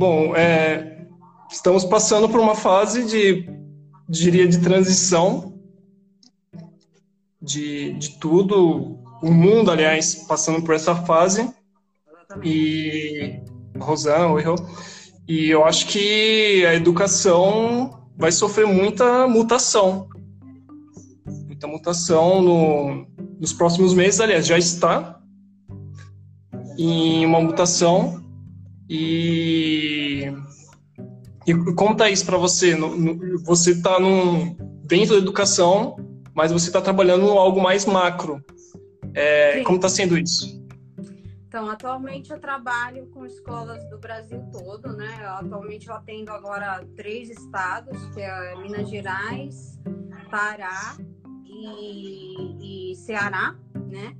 Bom, é, estamos passando por uma fase de, diria, de transição de, de tudo, o mundo, aliás, passando por essa fase. E Rosana, Rô. E eu acho que a educação vai sofrer muita mutação. Muita mutação no, nos próximos meses, aliás, já está em uma mutação. E, e como está isso para você? No, no, você está dentro da educação, mas você está trabalhando em algo mais macro. É, como está sendo isso? Então, atualmente eu trabalho com escolas do Brasil todo, né? Atualmente eu atendo agora três estados, que é Minas Gerais, Pará e, e Ceará, né?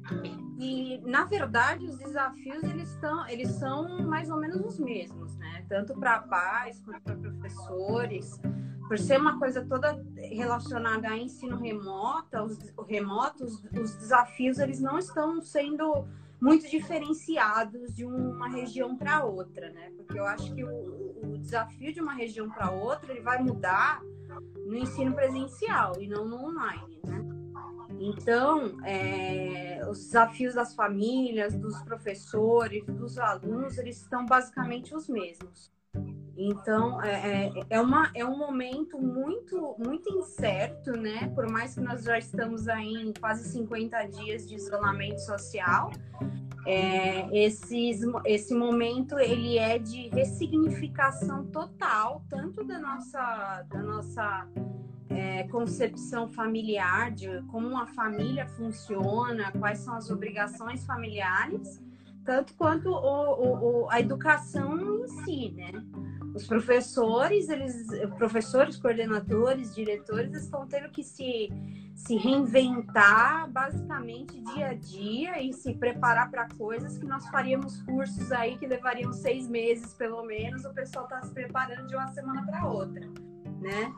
E na verdade os desafios eles estão, eles são mais ou menos os mesmos, né? Tanto para pais quanto para professores, por ser uma coisa toda relacionada a ensino remoto, os remotos, os desafios eles não estão sendo muito diferenciados de uma região para outra, né? Porque eu acho que o, o desafio de uma região para outra ele vai mudar no ensino presencial e não no online, né? Então, é, os desafios das famílias, dos professores, dos alunos, eles estão basicamente os mesmos. Então, é, é, é, uma, é um momento muito, muito incerto, né? Por mais que nós já estamos aí em quase 50 dias de isolamento social, é, esses, esse momento ele é de ressignificação total, tanto da nossa, da nossa é, concepção familiar, de como uma família funciona, quais são as obrigações familiares, tanto quanto o, o, a educação em si, né? Os professores, eles, professores, coordenadores, diretores estão tendo que se, se reinventar basicamente dia a dia e se preparar para coisas que nós faríamos cursos aí que levariam seis meses pelo menos. O pessoal está se preparando de uma semana para outra, né?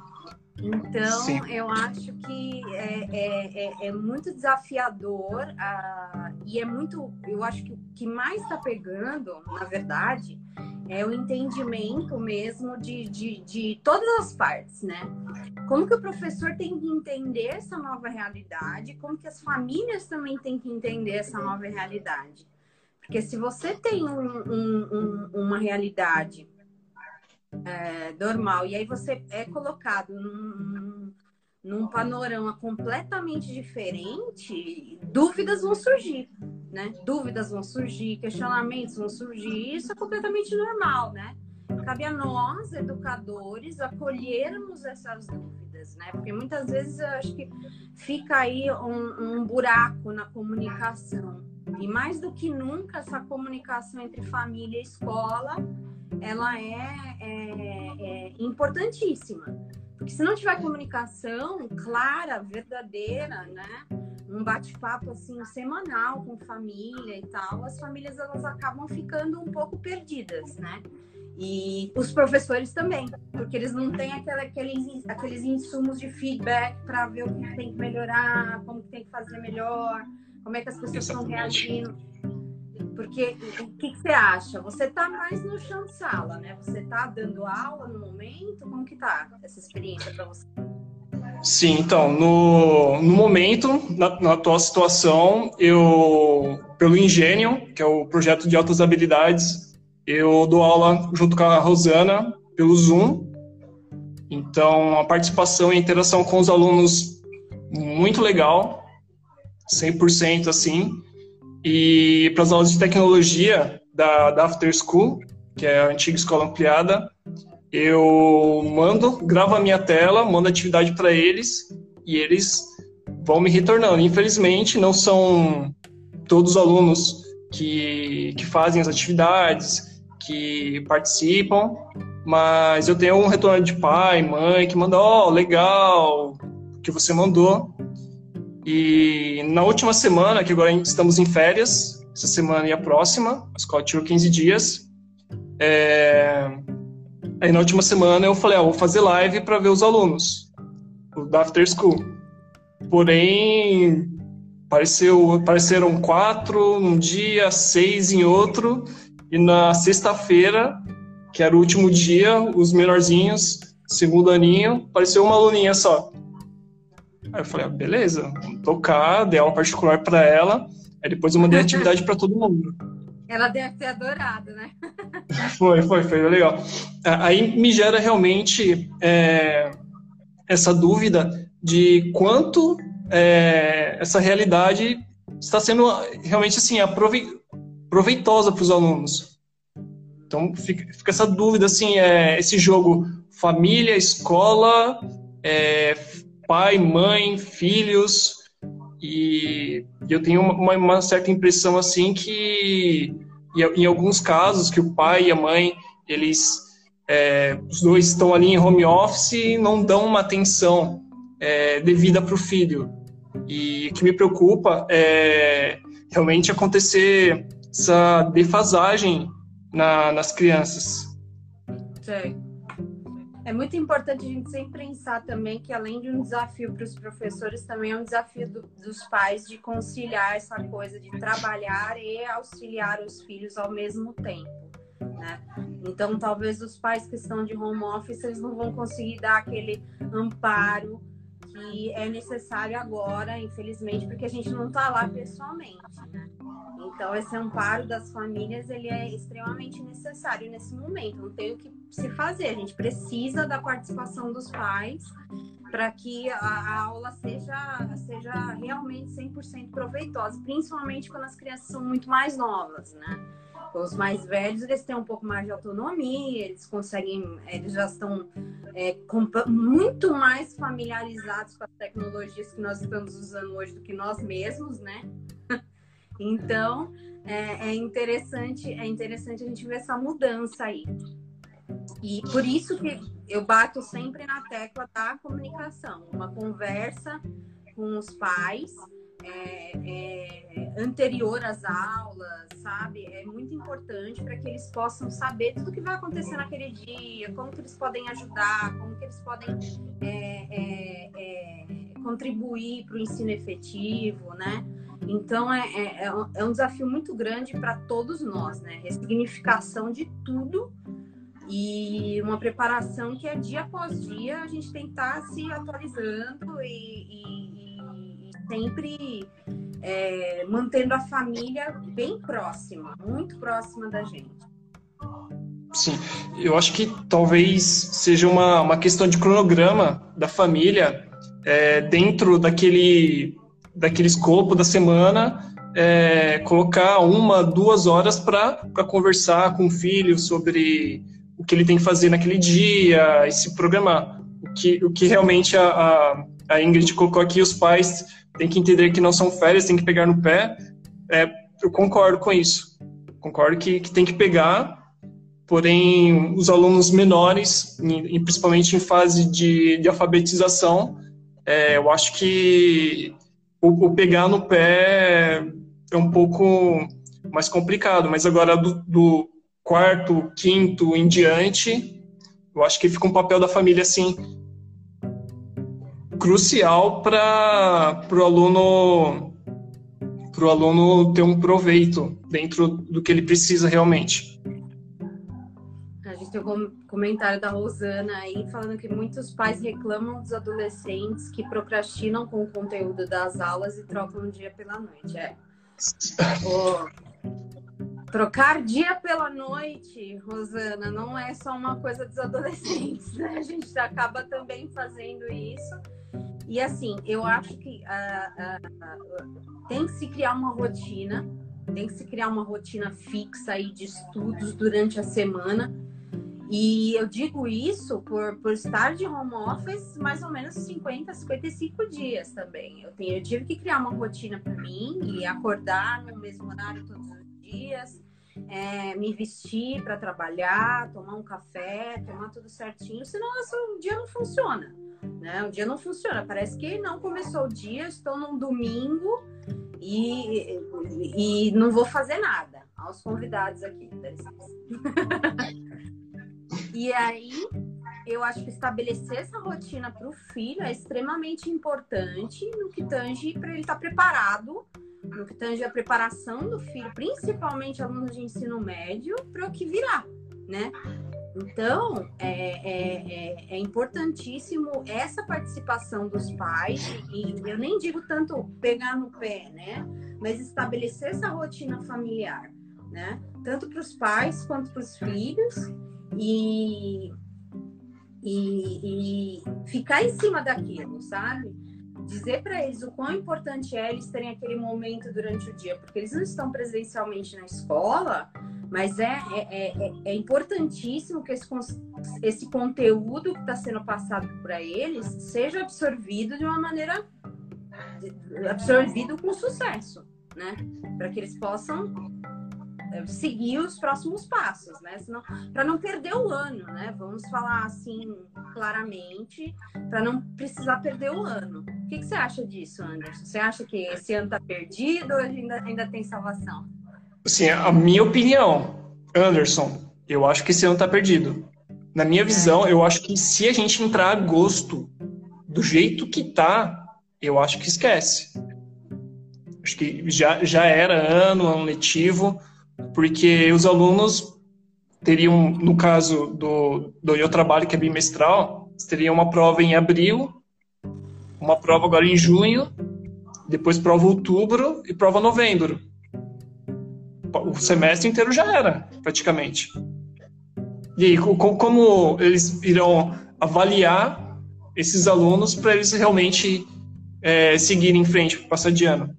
Então, Sim. eu acho que é, é, é, é muito desafiador uh, e é muito. Eu acho que o que mais está pegando, na verdade, é o entendimento mesmo de, de, de todas as partes, né? Como que o professor tem que entender essa nova realidade, como que as famílias também têm que entender essa nova realidade. Porque se você tem um, um, um, uma realidade é, normal. E aí você é colocado num, num panorama completamente diferente, dúvidas vão surgir, né? Dúvidas vão surgir, questionamentos vão surgir, isso é completamente normal, né? Cabe a nós, educadores, acolhermos essas dúvidas, né? Porque muitas vezes eu acho que fica aí um, um buraco na comunicação. E mais do que nunca, essa comunicação entre família e escola ela é, é, é importantíssima. Porque se não tiver comunicação clara, verdadeira, né? um bate-papo assim semanal com família e tal, as famílias elas acabam ficando um pouco perdidas, né? E os professores também, porque eles não têm aquela, aqueles, aqueles insumos de feedback para ver o que tem que melhorar, como que tem que fazer melhor, como é que as pessoas estão reagindo. Porque o que, que, você acha? Você está mais no chão de sala, né? Você está dando aula no momento? Como que tá essa experiência para você? Sim, então, no, no momento, na, na, atual situação, eu, pelo Ingênio, que é o projeto de altas habilidades, eu dou aula junto com a Rosana pelo Zoom. Então, a participação e a interação com os alunos, muito legal, 100% assim. E para as aulas de tecnologia da, da After School, que é a antiga escola ampliada, eu mando, gravo a minha tela, mando atividade para eles e eles vão me retornando. Infelizmente, não são todos os alunos que, que fazem as atividades, que participam, mas eu tenho um retorno de pai, mãe, que manda, ó, oh, legal, que você mandou. E na última semana, que agora estamos em férias, essa semana e a próxima, a escola tirou 15 dias. É... Aí na última semana eu falei, ah, vou fazer live para ver os alunos da After School. Porém, apareceu, apareceram quatro num dia, seis em outro, e na sexta-feira que era o último dia, os menorzinhos, segundo aninho, apareceu uma aluninha só. Aí eu falei, ah, beleza, vamos tocar, dei aula particular para ela, aí depois eu mandei atividade para todo mundo. Ela deve ter adorado, né? foi, foi, foi legal. Aí me gera realmente é, essa dúvida de quanto é, essa realidade está sendo realmente assim proveitosa para os alunos. Então fica, fica, essa dúvida assim, é, esse jogo família, escola, é, pai, mãe, filhos e eu tenho uma, uma certa impressão assim que em alguns casos que o pai e a mãe eles é, os dois estão ali em home office e não dão uma atenção é, devida para o filho. E o que me preocupa é realmente acontecer essa defasagem na, nas crianças. Sim. É muito importante a gente sempre pensar também que, além de um desafio para os professores, também é um desafio do, dos pais de conciliar essa coisa de trabalhar e auxiliar os filhos ao mesmo tempo. Né? Então, talvez os pais que estão de home office eles não vão conseguir dar aquele amparo que é necessário agora, infelizmente, porque a gente não está lá pessoalmente. Né? Então, esse amparo das famílias ele é extremamente necessário nesse momento. Não tem o que se fazer. A gente precisa da participação dos pais para que a, a, aula seja, seja realmente 100% proveitosa, principalmente quando as crianças são muito mais novas, né? Os mais velhos, eles têm um pouco mais de autonomia, eles conseguem, eles já estão é, muito mais familiarizados com as tecnologias que nós estamos usando hoje do que nós mesmos, né? Então, é, é, interessante, é interessante a gente ver essa mudança aí. E por isso que eu bato sempre na tecla da comunicação, uma conversa com os pais, é, é, anterior às aulas, sabe? É muito importante para que eles possam saber tudo o que vai acontecer naquele dia, como que eles podem ajudar, como que eles podem é, é, é contribuir para o ensino efetivo, né? Então é, é, é um desafio muito grande para todos nós, né? Ressignificação de tudo e uma preparação que é dia após dia a gente estar tá se atualizando e, e sempre é, mantendo a família bem próxima, muito próxima da gente. Sim, eu acho que talvez seja uma, uma questão de cronograma da família é, dentro daquele, daquele escopo da semana, é, colocar uma, duas horas para conversar com o filho sobre o que ele tem que fazer naquele dia e se programar. O que, o que realmente a, a, a Ingrid colocou aqui, os pais têm que entender que não são férias, tem que pegar no pé. É, eu concordo com isso. Concordo que, que tem que pegar, porém, os alunos menores, e principalmente em fase de, de alfabetização, é, eu acho que o, o, pegar no pé é um pouco mais complicado, mas agora do, do quarto, quinto em diante, eu acho que fica um papel da família assim crucial para o aluno para o aluno ter um proveito dentro do que ele precisa realmente. A gente tem um comentário da Rosana aí falando que muitos pais reclamam dos adolescentes que procrastinam com o conteúdo das aulas e trocam o dia pela noite. É. Trocar dia pela noite, Rosana, não é só uma coisa dos adolescentes, né? A gente acaba também fazendo isso. E assim, eu acho que uh, uh, tem que se criar uma rotina, tem que se criar uma rotina fixa aí de estudos durante a semana. E eu digo isso por, por estar de home office mais ou menos 50, 55 dias também. Eu, tenho, eu tive que criar uma rotina para mim e acordar no mesmo horário todos os dias, é, me vestir para trabalhar, tomar um café, tomar tudo certinho, senão o dia não funciona. Né? O dia não funciona. Parece que não começou o dia, estou num domingo e, e, não vou fazer nada. Aos convidados aqui, E aí, eu acho que estabelecer essa rotina para o filho é extremamente importante no que tange para ele estar tá preparado no que tange a preparação do filho, principalmente alunos de ensino médio, para o que virá, né? Então, é, é, é, é, importantíssimo essa participação dos pais, e eu nem digo tanto pegar no pé, né? Mas estabelecer essa rotina familiar, né? Tanto para os pais quanto para os filhos, e, e, e ficar em cima daquilo, sabe? Dizer para eles o quão importante é eles terem aquele momento durante o dia, porque eles não estão presencialmente na escola, mas é, é, é, é importantíssimo que esse, esse conteúdo que está sendo passado para eles seja absorvido de uma maneira absorvido com sucesso, né? Para que eles possam é, seguir os próximos passos, né? Para não perder o ano, né? Vamos falar assim claramente, para não precisar perder o ano. Que, que, você acha disso, Anderson? Você acha que esse ano está perdido ou ainda, ainda tem salvação? Sim, a minha opinião, Anderson, eu acho que esse ano está perdido. Na minha visão, eu acho que se a gente entrar a agosto do jeito que tá, eu acho que esquece. Acho que já, já era ano, ano letivo porque os alunos teriam, no caso do, do meu trabalho, que é bimestral, teriam uma prova em abril, uma prova agora em junho, depois prova outubro e prova novembro. O semestre inteiro já era, praticamente. E aí, como eles irão avaliar esses alunos para eles realmente é, seguirem em frente, passar de ano?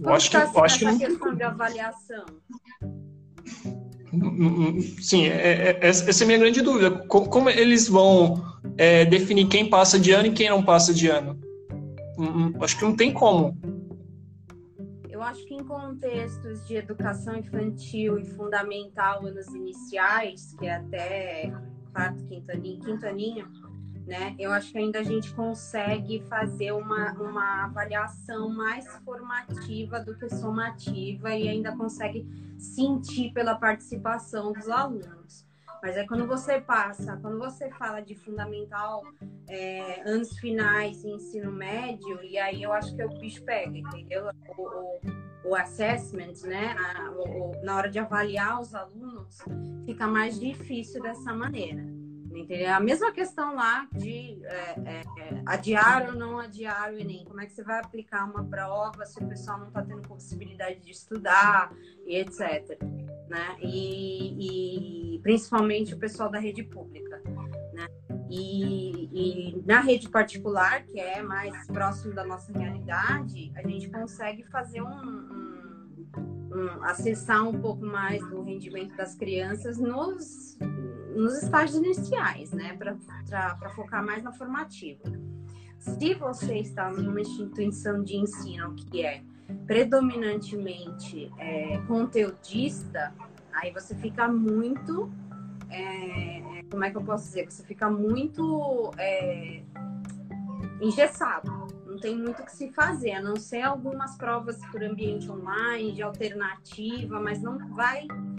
Eu acho que, eu acho que não... questão de avaliação? Sim, é, é, essa é a minha grande dúvida. Como, como eles vão é, definir quem passa de ano e quem não passa de ano? Hum, hum, acho que não tem como. Eu acho que em contextos de educação infantil e fundamental, anos iniciais, que é até quarto, quinto aninho, quinto aninho né? Eu acho que ainda a gente consegue fazer uma, uma avaliação mais formativa do que somativa e ainda consegue sentir pela participação dos alunos. Mas é quando você passa, quando você fala de fundamental, é, anos finais e ensino médio, e aí eu acho que o bicho pega, entendeu? O, o, o assessment, né? A, o, na hora de avaliar os alunos, fica mais difícil dessa maneira. Entendeu? A mesma questão lá de é, é, é, adiar ou não adiar o Enem. Como é que você vai aplicar uma prova se o pessoal não está tendo possibilidade de estudar e etc. Né? E, e principalmente o pessoal da rede pública. Né? E, e, na rede particular, que é mais próximo da nossa realidade, a gente consegue fazer um, um, um acessar um pouco mais do rendimento das crianças nos nos estágios iniciais, né, para focar mais na formativa. Se você está numa instituição de ensino que é predominantemente é, conteudista, aí você fica muito. É, como é que eu posso dizer? Você fica muito é, engessado. Não tem muito o que se fazer, a não ser algumas provas por ambiente online, de alternativa, mas não vai é,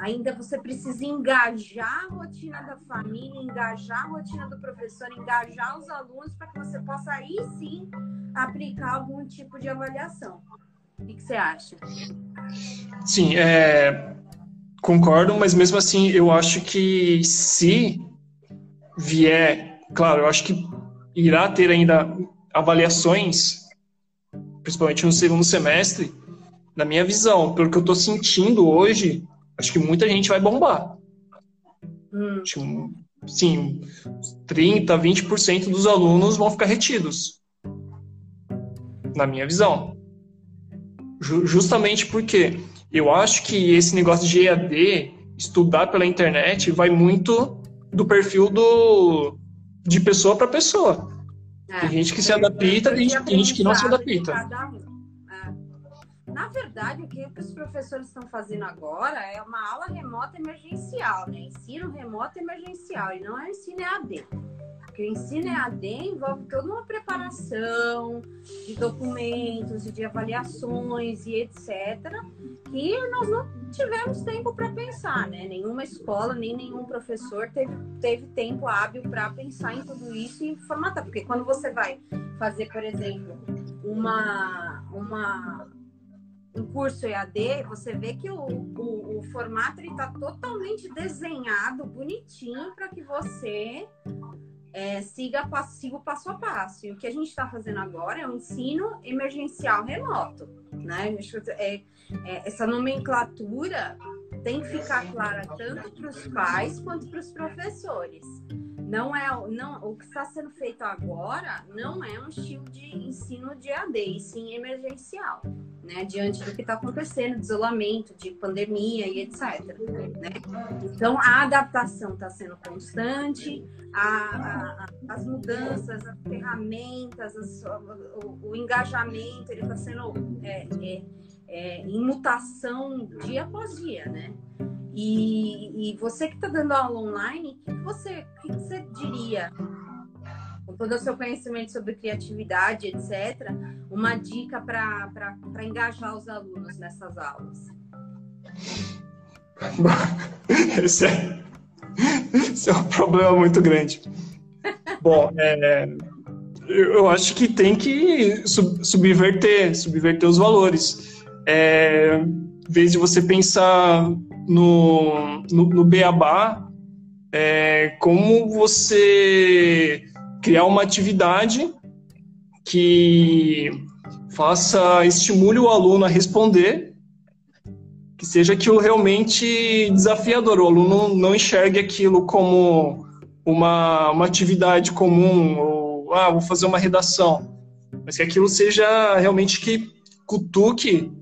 ainda você precisa engajar a rotina da família, engajar a rotina do professor, engajar os alunos para que você possa aí sim aplicar algum tipo de avaliação. O que, você acha? Sim, é, concordo, mas mesmo assim eu acho que se vier, claro, eu acho que irá ter ainda avaliações, principalmente no segundo semestre, na minha visão, pelo que eu estou sentindo hoje, acho que muita gente vai bombar. Hum. Acho que, sim, 30, 20% dos alunos vão ficar retidos. Na minha visão. Justamente porque eu acho que esse negócio de EAD, estudar pela internet, vai muito do perfil do, de pessoa para pessoa. É, tem gente que se adapta, tem gente, tem gente que não se adapta. Na verdade, o que os professores estão fazendo agora é uma aula remota emergencial, né? Ensino remoto emergencial, e não é ensino EAD. Porque o ensino EAD envolve toda uma preparação de documentos e de avaliações e etc. que nós não tivemos tempo para pensar, né? Nenhuma escola, nem nenhum professor teve, teve tempo hábil para pensar em tudo isso e formatar. Porque quando você vai fazer, por exemplo, uma, uma um curso EAD, você vê que o, o, o formato está totalmente desenhado, bonitinho, para que você é, siga, siga o passo a passo. E o que a gente está fazendo agora é um ensino emergencial remoto. Né? É, é, essa nomenclatura tem que ficar clara tanto para os pais quanto para os professores. Não é não, o que está sendo feito agora não é um estilo de ensino de AD, e sim emergencial, né? Diante do que está acontecendo, de isolamento, de pandemia e etc. Né? Então a adaptação está sendo constante, a, a, as mudanças, as ferramentas, as, o, o, engajamento ele está sendo é, é, é, em mutação dia após dia, né? E, e você que está dando aula online, o que, você, que, você diria? Com todo o seu conhecimento sobre criatividade, etc., uma dica para engajar os alunos nessas aulas? Esse é, esse é um problema muito grande. Bom, é, eu acho que tem que sub, subverter, subverter os valores. É, em vez de você pensar no, no, no Beabá é, como você criar uma atividade que faça, estimule o aluno a responder, que seja aquilo realmente desafiador, o aluno não enxergue aquilo como uma, uma atividade comum, ou, ah, vou fazer uma redação, mas que aquilo seja realmente que cutuque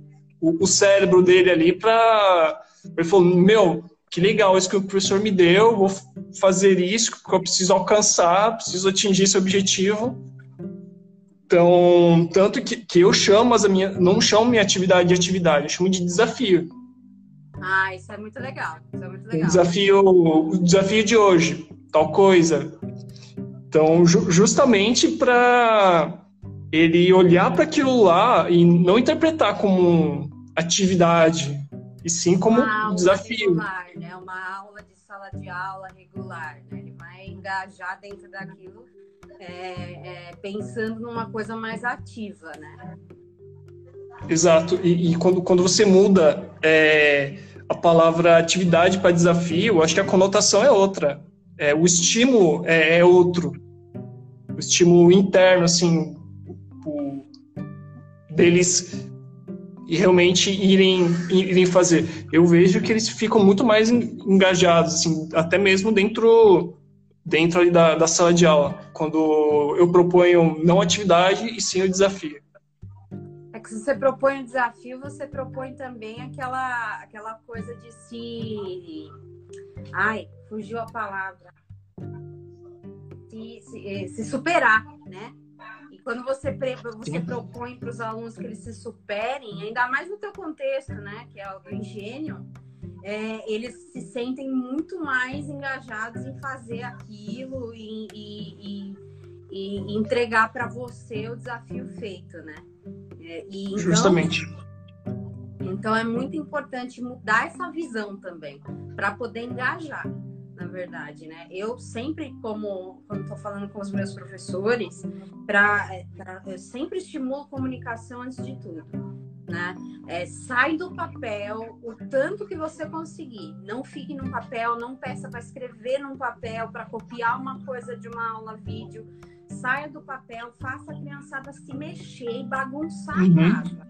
o, o cérebro dele ali para ele falou: Meu, que legal isso que o professor me deu, vou fazer isso, que eu preciso alcançar, preciso atingir esse objetivo. Então, tanto que, que eu chamo as minha, não chamo minha atividade de atividade, eu chamo de desafio. Ah, isso é muito legal. Isso é muito legal. O desafio, o desafio de hoje, tal coisa. Então, ju justamente para ele olhar para aquilo lá e não interpretar como atividade, e sim como um desafio. Regular, né? Uma aula de sala de aula regular, né? Ele vai engajar dentro daquilo, é, é, pensando numa coisa mais ativa, né? Exato. E, e quando, quando você muda é, a palavra atividade para desafio, acho que a conotação é outra. É, o estímulo é, é outro. O estímulo interno, assim, o, deles e realmente irem, irem fazer. Eu vejo que eles ficam muito mais engajados, assim, até mesmo dentro dentro da, da sala de aula, quando eu proponho não atividade e sim o desafio. É que se você propõe um desafio, você propõe também aquela, aquela coisa de se. Ai, fugiu a palavra. Se, se, eh, se superar, né? Quando você, você propõe para os alunos que eles se superem, ainda mais no teu contexto, né, que é o do engenho, é, eles se sentem muito mais engajados em fazer aquilo e, e, e, e entregar para você o desafio feito, né? É, então, Justamente. Então é muito importante mudar essa visão também, para poder engajar na verdade, né? Eu sempre, como quando estou falando com os meus professores, para eu sempre estimulo comunicação antes de tudo, né? É, sai do papel o tanto que você conseguir. Não fique no papel, não peça para escrever num papel, para copiar uma coisa de uma aula vídeo. Saia do papel, faça a criançada se mexer e bagunçar uhum. a casa.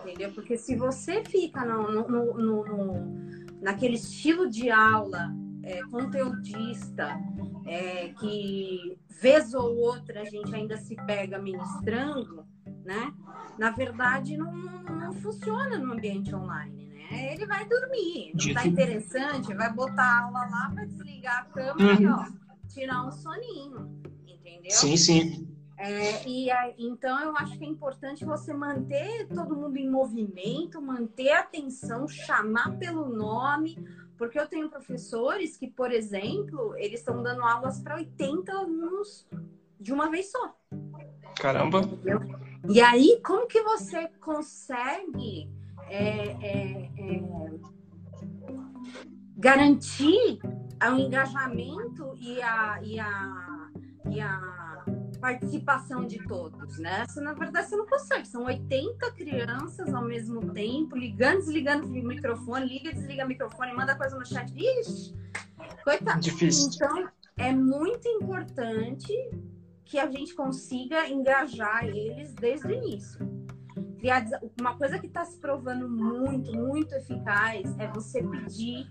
Entendeu? Porque se você fica no, no, no, no naquele estilo de aula é, conteudista, é, que vez ou outra a gente ainda se pega ministrando, né? Na verdade, não, não funciona no ambiente online, né? Ele vai dormir, não está interessante, vai botar a aula lá para desligar a câmera uhum. e ó, tirar um soninho, entendeu? Sim, sim. É, e então eu acho que é importante você manter todo mundo em movimento, manter a atenção, chamar pelo nome, porque eu tenho professores que, por exemplo, eles estão dando aulas para 80 alunos de uma vez só. Caramba! Entendeu? E aí, como que você consegue é, é, é, garantir o engajamento e a, e a, e a participação de todos, né? Você, na verdade, você não consegue. São 80 crianças ao mesmo tempo, ligando, desligando o microfone, liga, desliga o microfone, manda coisa no chat. Ixi, coitado. Difícil. Então, é muito importante que a gente consiga engajar eles desde o início. Uma coisa que está se provando muito, muito eficaz é você pedir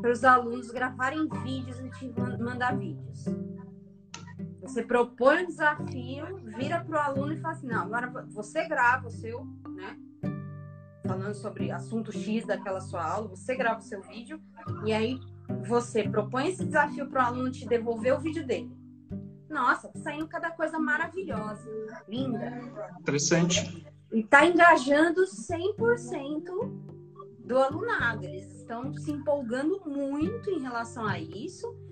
para os alunos gravarem vídeos e te mandar vídeos. Você propõe um desafio, vira para o aluno e fala assim: não, agora você grava o seu, né? Falando sobre assunto X daquela sua aula, você grava o seu vídeo e aí você propõe esse desafio para o aluno te devolver o vídeo dele. Nossa, tá saindo cada coisa maravilhosa, linda. Interessante. E tá engajando 100% do alunado. Eles estão se empolgando muito em relação a isso.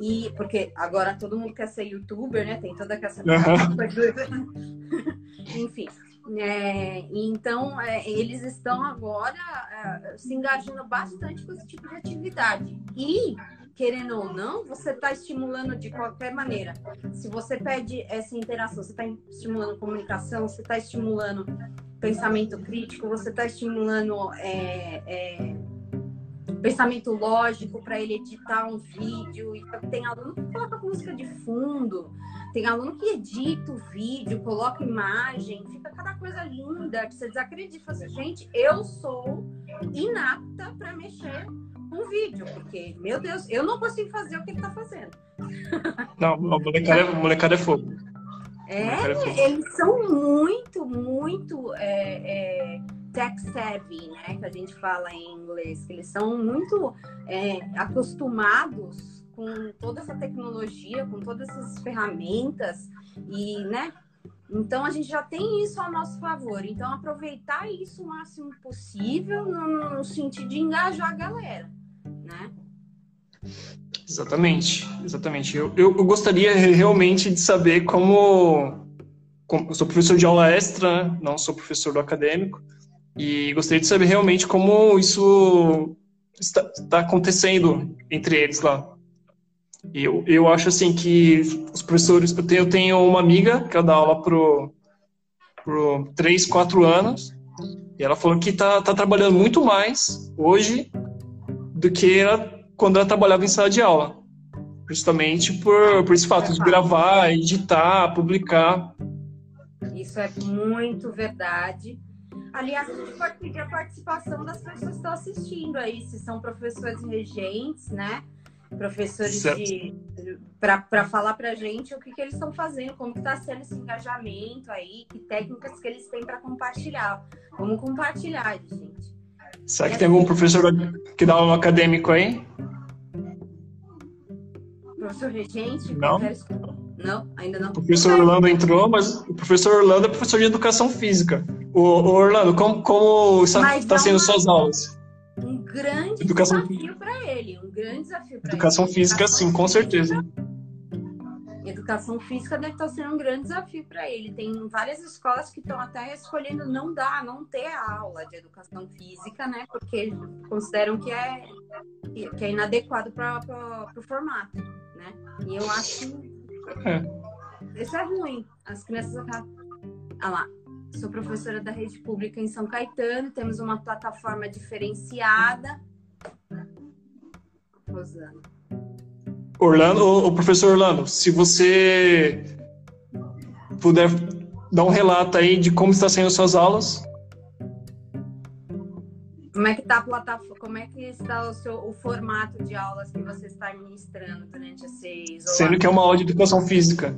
E porque agora todo mundo quer ser youtuber, né? Tem toda essa uhum. Enfim. É, então, é, eles estão agora é, se engajando bastante com esse tipo de atividade. E, querendo ou não, você está estimulando de qualquer maneira. Se você pede essa interação, você está estimulando comunicação, você está estimulando pensamento crítico, você está estimulando é, é, pensamento lógico para ele editar um vídeo. E tem aluno que coloca música de fundo, tem aluno que edita o vídeo, coloca imagem, fica cada coisa linda, que você desacredita. Assim, gente, eu sou inapta para mexer com vídeo, porque, meu Deus, eu não consigo fazer o que ele está fazendo. Não, o molecada, é, molecada é fogo. É, é eles são muito, muito é, é, tech savvy, né? Que a gente fala em inglês, que eles são muito é, acostumados com toda essa tecnologia, com todas essas ferramentas e, né? Então a gente já tem isso ao nosso favor. Então aproveitar isso o máximo possível no, no sentido de engajar a galera, né? Exatamente, exatamente. Eu, eu, gostaria realmente de saber como, como. Eu sou professor de aula extra, né? não sou professor do acadêmico, e gostaria de saber realmente como isso está, está acontecendo entre eles lá. Eu, eu acho assim que os professores. Eu tenho, eu tenho uma amiga que ela dá aula pro, pro 3, 4 anos, e ela falou que está tá trabalhando muito mais hoje do que ela quando ela trabalhava em sala de aula. Justamente por, por esse fato de gravar, editar, publicar. Isso é muito verdade. Aliás, a gente pode pedir a participação das pessoas que estão assistindo aí, se são professores regentes, né? Professores certo. de para falar para a gente o que, que eles estão fazendo, como está sendo esse engajamento aí, que técnicas que eles têm para compartilhar. Vamos compartilhar, gente. Será que tem algum professor que dá um acadêmico aí? Professor regente? Não. Não, ainda não. O professor Orlando entrou, mas o professor Orlando é professor de educação física. O, o Orlando, como, como está, está sendo uma, suas aulas? Um grande educação desafio para ele. Um grande desafio para ele. Educação física, sim, com certeza. Educação física deve estar sendo um grande desafio para ele. Tem várias escolas que estão até escolhendo não dar, não ter a aula de educação física, né? Porque consideram que é, que é inadequado para o formato, né? E eu acho é. isso é ruim. As crianças acabam. Ah lá, sou professora da rede pública em São Caetano, temos uma plataforma diferenciada. Rosana. Orlando, o professor Orlando, se você puder dar um relato aí de como está sendo suas aulas. Como é que está a plataforma? Como é que está o, seu, o formato de aulas que você está ministrando durante esse isolamento? Sendo que é uma aula de educação física.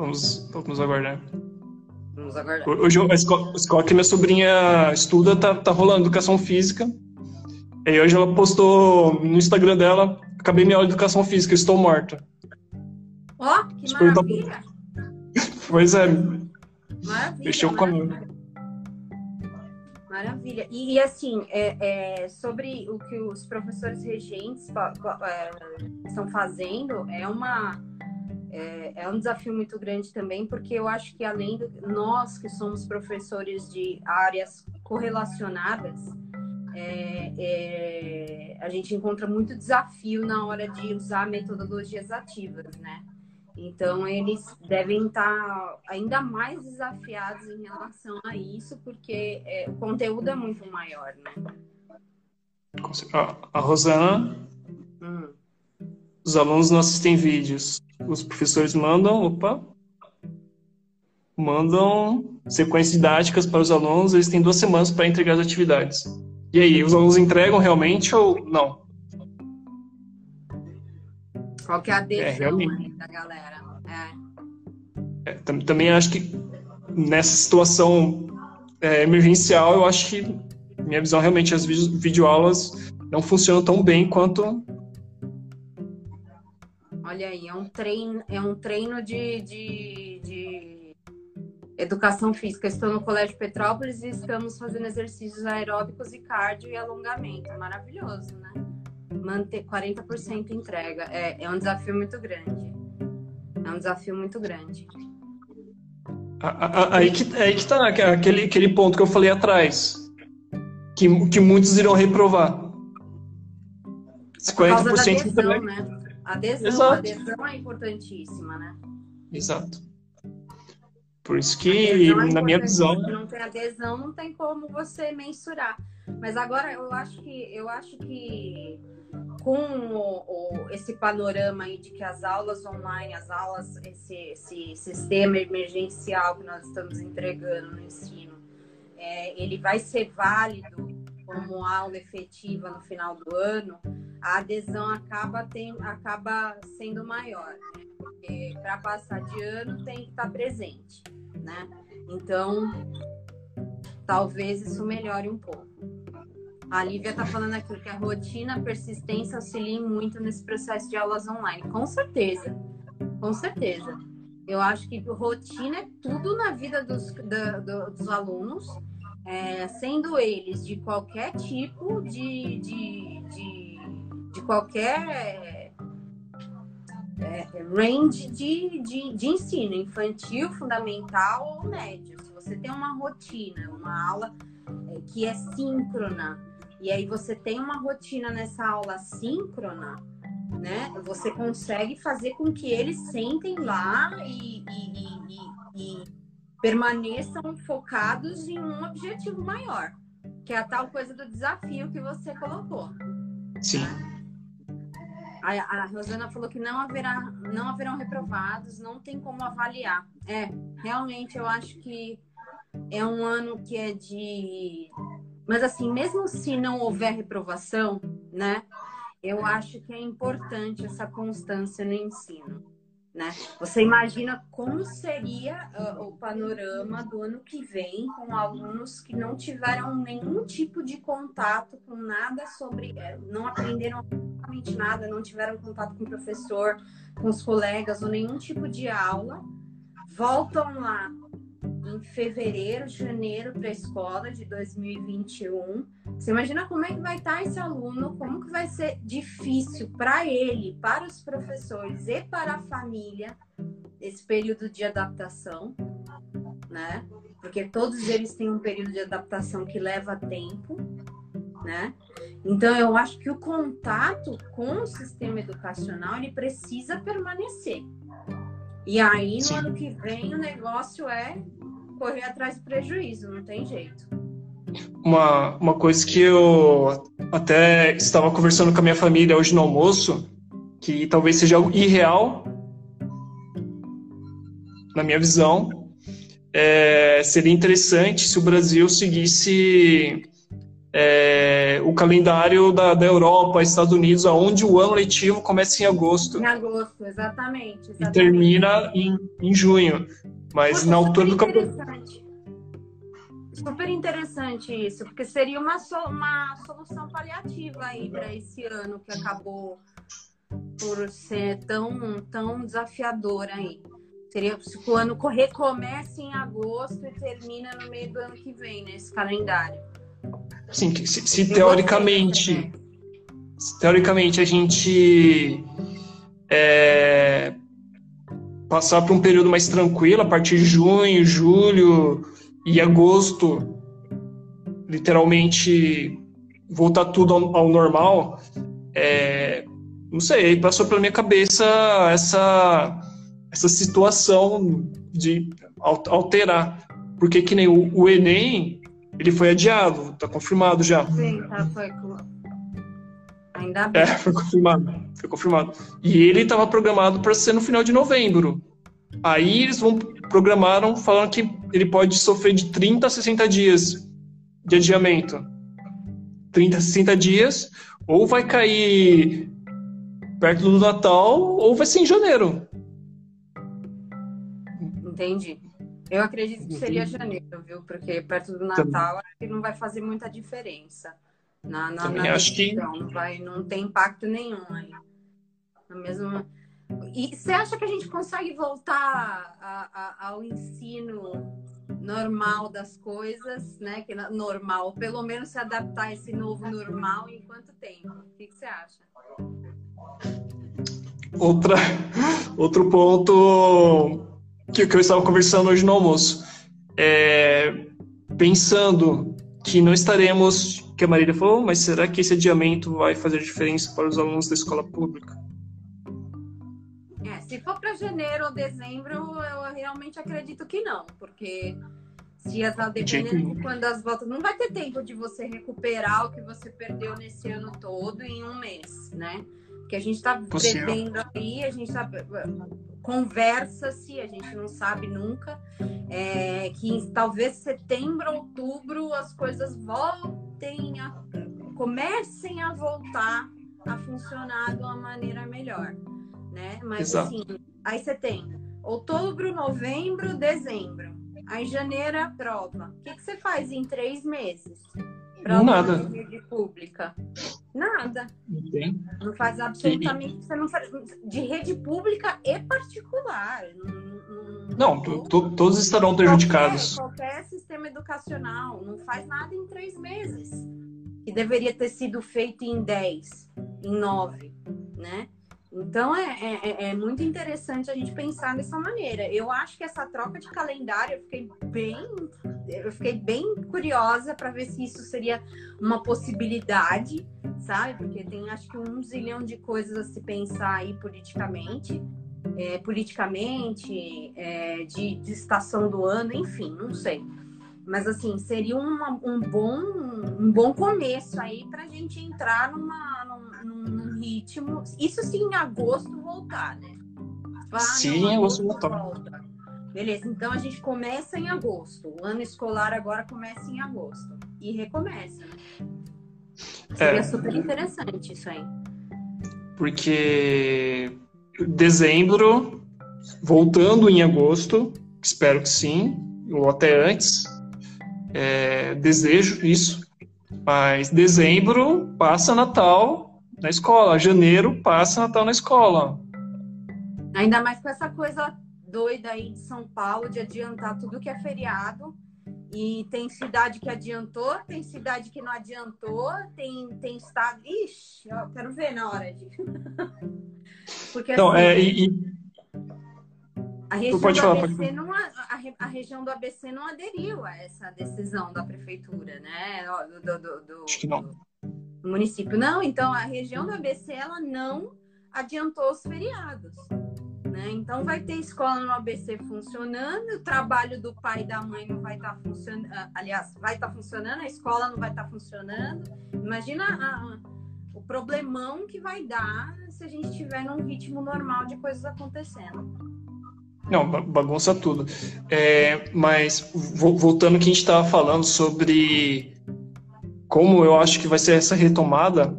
Vamos, vamos aguardar. Vamos aguardar. Hoje a escola, que minha sobrinha estuda tá, tá rolando educação física. E hoje ela postou no Instagram dela, acabei minha aula de educação física, estou morta. Ó, oh, que maravilha! pois é. Maravilha. Mexeu comigo. Maravilha. E, e assim, é, é, sobre o que os professores regentes é, estão fazendo, é uma é, é, um desafio muito grande também, porque eu acho que além de nós que somos professores de áreas correlacionadas, é, é, a gente encontra muito desafio na hora de usar metodologias ativas, né? Então, eles devem estar ainda mais desafiados em relação a isso, porque é, o conteúdo é muito maior, né? A Rosana, hum. os alunos não assistem vídeos. Os professores mandam, opa, mandam sequências didáticas para os alunos, eles têm duas semanas para entregar as atividades. E aí, os alunos entregam realmente ou não? Qual que é a adesão é, da galera? É. É, também acho que nessa situação é, emergencial, eu acho que minha visão realmente as videoaulas não funcionam tão bem quanto Olha aí, é um treino, é um treino de, de, de educação física. Estou no Colégio Petrópolis e estamos fazendo exercícios aeróbicos e cardio e alongamento. Maravilhoso, né? Manter 40% entrega. É, é um desafio muito grande. É um desafio muito grande. Aí que, aí que tá aquele, aquele ponto que eu falei atrás. Que, que muitos irão reprovar. 50% é adesão, entrega. Né? Adesão, Exato. adesão é importantíssima, né? Exato. Por isso que, é na minha visão. Se não tem adesão, não tem como você mensurar. Mas agora eu acho que eu acho que com o, o, esse panorama aí de que as aulas online, as aulas, esse, esse sistema emergencial que nós estamos entregando no ensino, é, ele vai ser válido como aula efetiva no final do ano, a adesão acaba, tem, acaba sendo maior, né? Porque para passar de ano tem que estar tá presente, né? Então, talvez isso melhore um pouco. A Lívia está falando aqui que a rotina, a persistência auxiliam muito nesse processo de aulas online. Com certeza, com certeza. Eu acho que rotina é tudo na vida dos, da, do, dos alunos, é, sendo eles de qualquer tipo de, de, de, de qualquer é, é, range de, de, de ensino, infantil, fundamental ou médio. Se você tem uma rotina, uma aula é, que é síncrona, e aí você tem uma rotina nessa aula síncrona, né? Você consegue fazer com que eles sentem lá e, e, e, e permaneçam focados em um objetivo maior, que é a tal coisa do desafio que você colocou. Sim. A, a Rosana falou que não haverá, não haverão reprovados, não tem como avaliar. É, realmente eu acho que é um ano que é de mas assim, mesmo se não houver reprovação, né? Eu acho que é importante essa constância no ensino, né? Você imagina como seria uh, o panorama do ano que vem com alunos que não tiveram nenhum tipo de contato com nada sobre, eh, não aprenderam absolutamente nada, não tiveram contato com o professor, com os colegas ou nenhum tipo de aula, voltam lá em fevereiro, janeiro para a escola de 2021. Você imagina como é que vai estar tá esse aluno, como que vai ser difícil para ele, para os professores e para a família esse período de adaptação, né? Porque todos eles têm um período de adaptação que leva tempo, né? Então eu acho que o contato com o sistema educacional ele precisa permanecer. E aí no Sim. ano que vem o negócio é correr atrás do prejuízo, não tem jeito. Uma, uma coisa que eu até estava conversando com a minha família hoje no almoço, que talvez seja algo irreal, na minha visão, é, seria interessante se o Brasil seguisse é, o calendário da, da Europa, Estados Unidos, aonde o ano letivo começa em agosto. Em agosto, exatamente. exatamente. E termina em, em junho. Mas na altura do campeonato. Super interessante isso, porque seria uma, so, uma solução paliativa aí para esse ano que acabou por ser tão, tão desafiador aí. Seria se o ano recomeça em agosto e termina no meio do ano que vem, nesse calendário. Sim, se, se teoricamente, né? se teoricamente a gente é, passar por um período mais tranquilo, a partir de junho, julho e agosto, literalmente voltar tudo ao, ao normal, é, não sei, passou pela minha cabeça essa, essa situação de alterar. Porque que nem o, o Enem, ele foi adiado, tá confirmado já. Sim, tá, foi. Ainda bem. É, foi confirmado. Foi confirmado. E ele estava programado para ser no final de novembro. Aí eles vão programaram falando que ele pode sofrer de 30 a 60 dias de adiamento. 30 a 60 dias, ou vai cair perto do Natal, ou vai ser em janeiro. Entendi. Eu acredito que seria janeiro, viu? Porque perto do Natal acho que não vai fazer muita diferença. Na, na, Também na acho que... não, vai, não tem impacto nenhum aí. No mesmo... E você acha que a gente consegue voltar a, a, ao ensino normal das coisas, né? Que normal, pelo menos se adaptar a esse novo normal em quanto tempo? O que, que você acha? Outra, outro ponto que, que eu estava conversando hoje no almoço. É, pensando que não estaremos, que a Marília falou, mas será que esse adiamento vai fazer diferença para os alunos da escola pública? É, se for para janeiro ou dezembro, eu realmente acredito que não, porque se as, dependendo de quando as voltas, não vai ter tempo de você recuperar o que você perdeu nesse ano todo em um mês, né? Que a gente está prevendo aí, a gente está conversa-se, a gente não sabe nunca, é, que em, talvez setembro, outubro as coisas voltem a comecem a voltar a funcionar de uma maneira melhor, né? Mas Exato. assim, aí você tem outubro, novembro, dezembro, aí janeiro é a prova. O que, que você faz em três meses? Prova Nada. de pública. Nada. Não, não faz absolutamente. Você não faz, de rede pública e particular. Não, não tu, tu, todos estarão prejudicados. Qualquer, qualquer sistema educacional não faz nada em três meses. Que deveria ter sido feito em dez, em nove, né? Então é, é, é, é, muito interessante a gente pensar dessa maneira. Eu acho que essa troca de calendário eu fiquei bem, eu fiquei bem curiosa para ver se isso seria uma possibilidade, sabe? Porque tem acho que um zilhão de coisas a se pensar aí politicamente, é, politicamente, é, de, de estação do ano, enfim, não sei. Mas assim, seria uma, um, bom, um bom começo aí para a gente entrar numa, num, num, ritmo. Isso sim, em agosto voltar, né? Vai, sim, em agosto voltar. Volta. Beleza, então a gente começa em agosto. O ano escolar agora começa em agosto. E recomeça. Seria é, super interessante isso aí. Porque dezembro, voltando em agosto, espero que sim, ou até antes, é, desejo isso. Mas dezembro passa Natal na escola, janeiro passa Natal na escola. Ainda mais com essa coisa doida aí de São Paulo de adiantar tudo que é feriado. E tem cidade que adiantou, tem cidade que não adiantou, tem, tem estado. Ixi, eu quero ver na hora de. Porque então, assim, é, e, a região, pode do falar, ABC pode... não, a, a, região do ABC não aderiu a essa decisão da prefeitura, né? Do, do, do, Acho que não. do município. Não, então a região do ABC ela não adiantou os feriados. Né? Então vai ter escola no ABC funcionando, o trabalho do pai e da mãe não vai estar tá funcionando, aliás, vai estar tá funcionando, a escola não vai estar tá funcionando. Imagina a, o problemão que vai dar se a gente estiver num ritmo normal de coisas acontecendo. Não, bagunça tudo. É, mas voltando que a gente estava falando sobre como eu acho que vai ser essa retomada,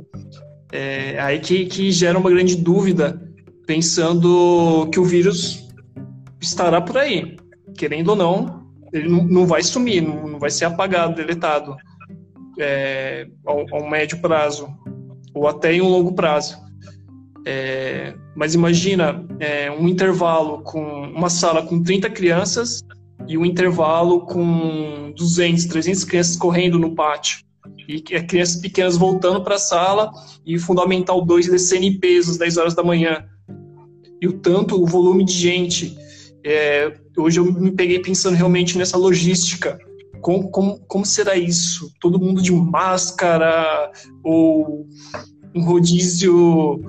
é aí que, que gera uma grande dúvida, pensando que o vírus estará por aí. Querendo ou não, ele não, vai sumir, não, vai ser apagado, deletado é, médio prazo, ou até em um longo prazo. É, mas imagina é, um intervalo com uma sala com 30 crianças e um intervalo com 200, 300 crianças correndo no pátio. E é, crianças pequenas voltando para a sala e Fundamental 2 descendo em peso às 10 horas da manhã. E o tanto, o volume de gente. É, hoje eu me peguei pensando realmente nessa logística como, como, como será isso? Todo mundo de máscara ou um rodízio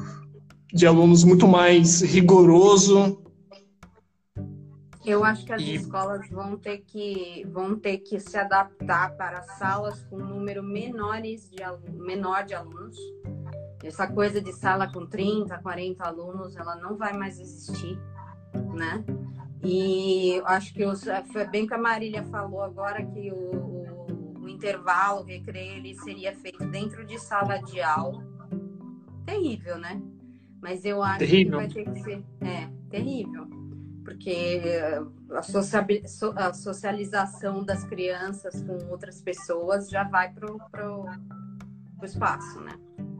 de alunos muito mais rigoroso? Eu acho que as e... escolas vão ter que vão ter que se adaptar para salas com um número menores de menor de alunos. Essa coisa de sala com 30, 40 alunos, ela não vai mais existir, né? E acho que os, foi bem que a Marília falou agora que o, o, o intervalo, o recreio, ele seria feito dentro de sala de aula. Terrível, né? Mas eu acho terrível. que vai ter que ser. É, terrível porque a, socialização das crianças com outras pessoas já vai para o espaço, né?